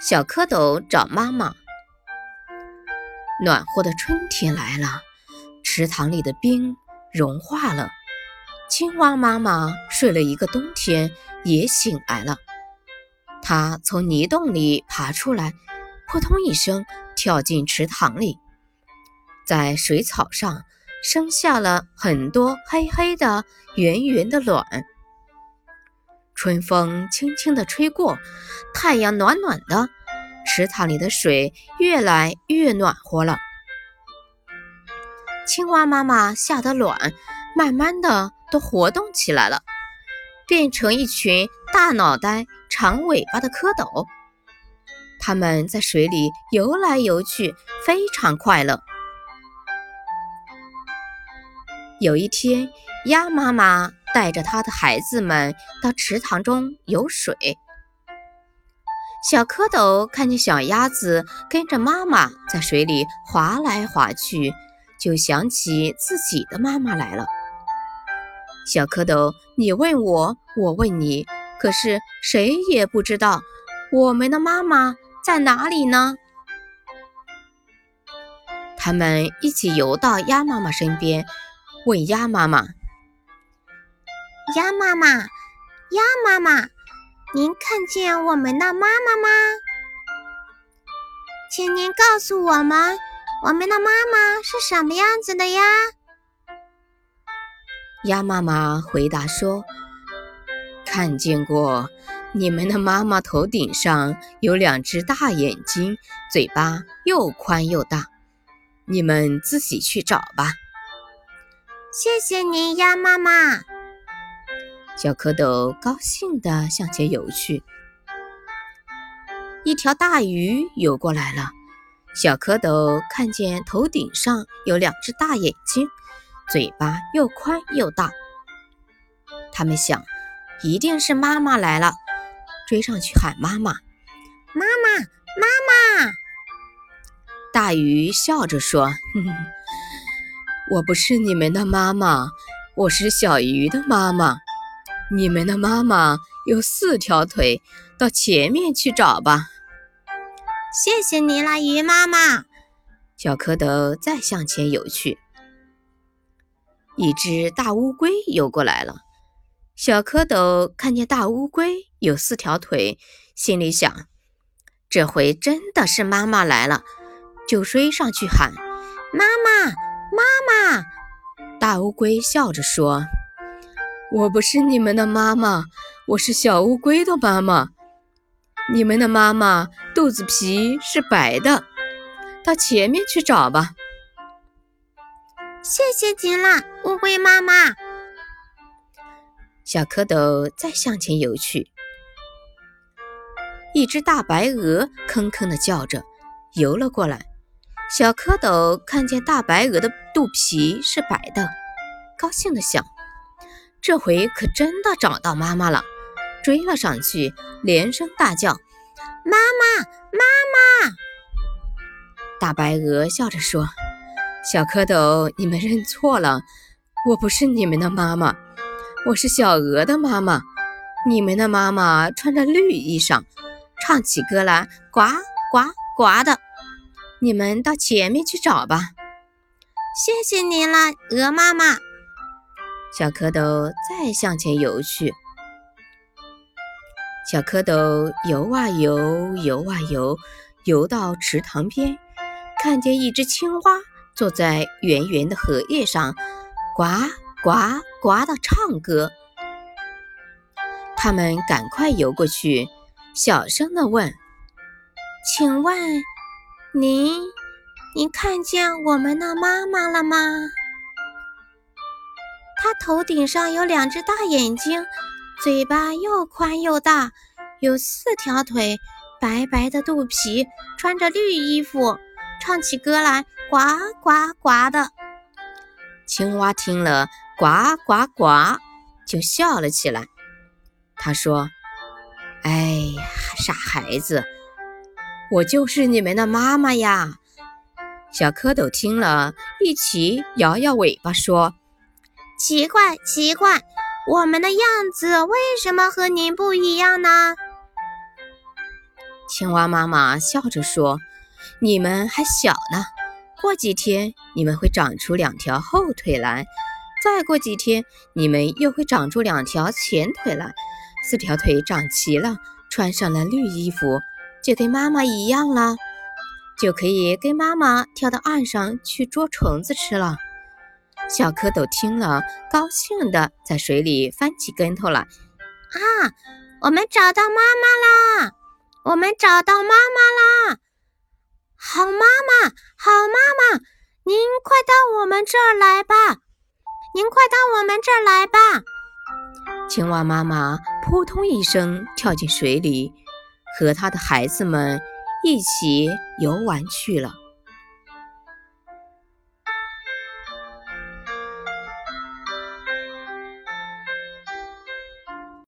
小蝌蚪找妈妈。暖和的春天来了，池塘里的冰融化了。青蛙妈妈睡了一个冬天，也醒来了。它从泥洞里爬出来，扑通一声跳进池塘里，在水草上生下了很多黑黑的、圆圆的卵。春风轻轻地吹过，太阳暖暖的，池塘里的水越来越暖和了。青蛙妈妈下的卵慢慢的都活动起来了，变成一群大脑袋、长尾巴的蝌蚪。它们在水里游来游去，非常快乐。有一天，鸭妈妈。带着他的孩子们到池塘中游水。小蝌蚪看见小鸭子跟着妈妈在水里划来划去，就想起自己的妈妈来了。小蝌蚪，你问我，我问你，可是谁也不知道我们的妈妈在哪里呢？他们一起游到鸭妈妈身边，问鸭妈妈。鸭妈妈，鸭妈妈，您看见我们的妈妈吗？请您告诉我们，我们的妈妈是什么样子的呀？鸭妈妈回答说：“看见过，你们的妈妈头顶上有两只大眼睛，嘴巴又宽又大。你们自己去找吧。”谢谢您，鸭妈妈。小蝌蚪高兴地向前游去，一条大鱼游过来了。小蝌蚪看见头顶上有两只大眼睛，嘴巴又宽又大。他们想，一定是妈妈来了，追上去喊妈妈：“妈妈，妈妈！”大鱼笑着说：“哼哼，我不是你们的妈妈，我是小鱼的妈妈。”你们的妈妈有四条腿，到前面去找吧。谢谢你了，鱼妈妈。小蝌蚪再向前游去，一只大乌龟游过来了。小蝌蚪看见大乌龟有四条腿，心里想：这回真的是妈妈来了，就追上去喊：“妈妈，妈妈！”大乌龟笑着说。我不是你们的妈妈，我是小乌龟的妈妈。你们的妈妈肚子皮是白的，到前面去找吧。谢谢您了，乌龟妈妈。小蝌蚪再向前游去，一只大白鹅吭吭的叫着游了过来。小蝌蚪看见大白鹅的肚皮是白的，高兴的想。这回可真的找到妈妈了，追了上去，连声大叫：“妈妈，妈妈！”大白鹅笑着说：“小蝌蚪，你们认错了，我不是你们的妈妈，我是小鹅的妈妈。你们的妈妈穿着绿衣裳，唱起歌来呱呱呱的。你们到前面去找吧。”谢谢你了，鹅妈妈。小蝌蚪再向前游去，小蝌蚪游啊游，游啊游，游到池塘边，看见一只青蛙坐在圆圆的荷叶上，呱呱呱地唱歌。他们赶快游过去，小声地问：“请问，您，您看见我们的妈妈了吗？”它头顶上有两只大眼睛，嘴巴又宽又大，有四条腿，白白的肚皮，穿着绿衣服，唱起歌来呱呱呱的。青蛙听了呱呱呱，就笑了起来。他说：“哎呀，傻孩子，我就是你们的妈妈呀！”小蝌蚪听了一起摇摇尾巴说。奇怪，奇怪，我们的样子为什么和您不一样呢？青蛙妈妈笑着说：“你们还小呢，过几天你们会长出两条后腿来，再过几天你们又会长出两条前腿来。四条腿长齐了，穿上了绿衣服，就跟妈妈一样了，就可以跟妈妈跳到岸上去捉虫子吃了。”小蝌蚪听了，高兴地在水里翻起跟头来。啊，我们找到妈妈啦！我们找到妈妈啦！好妈妈，好妈妈，您快到我们这儿来吧！您快到我们这儿来吧！青蛙妈妈扑通一声跳进水里，和它的孩子们一起游玩去了。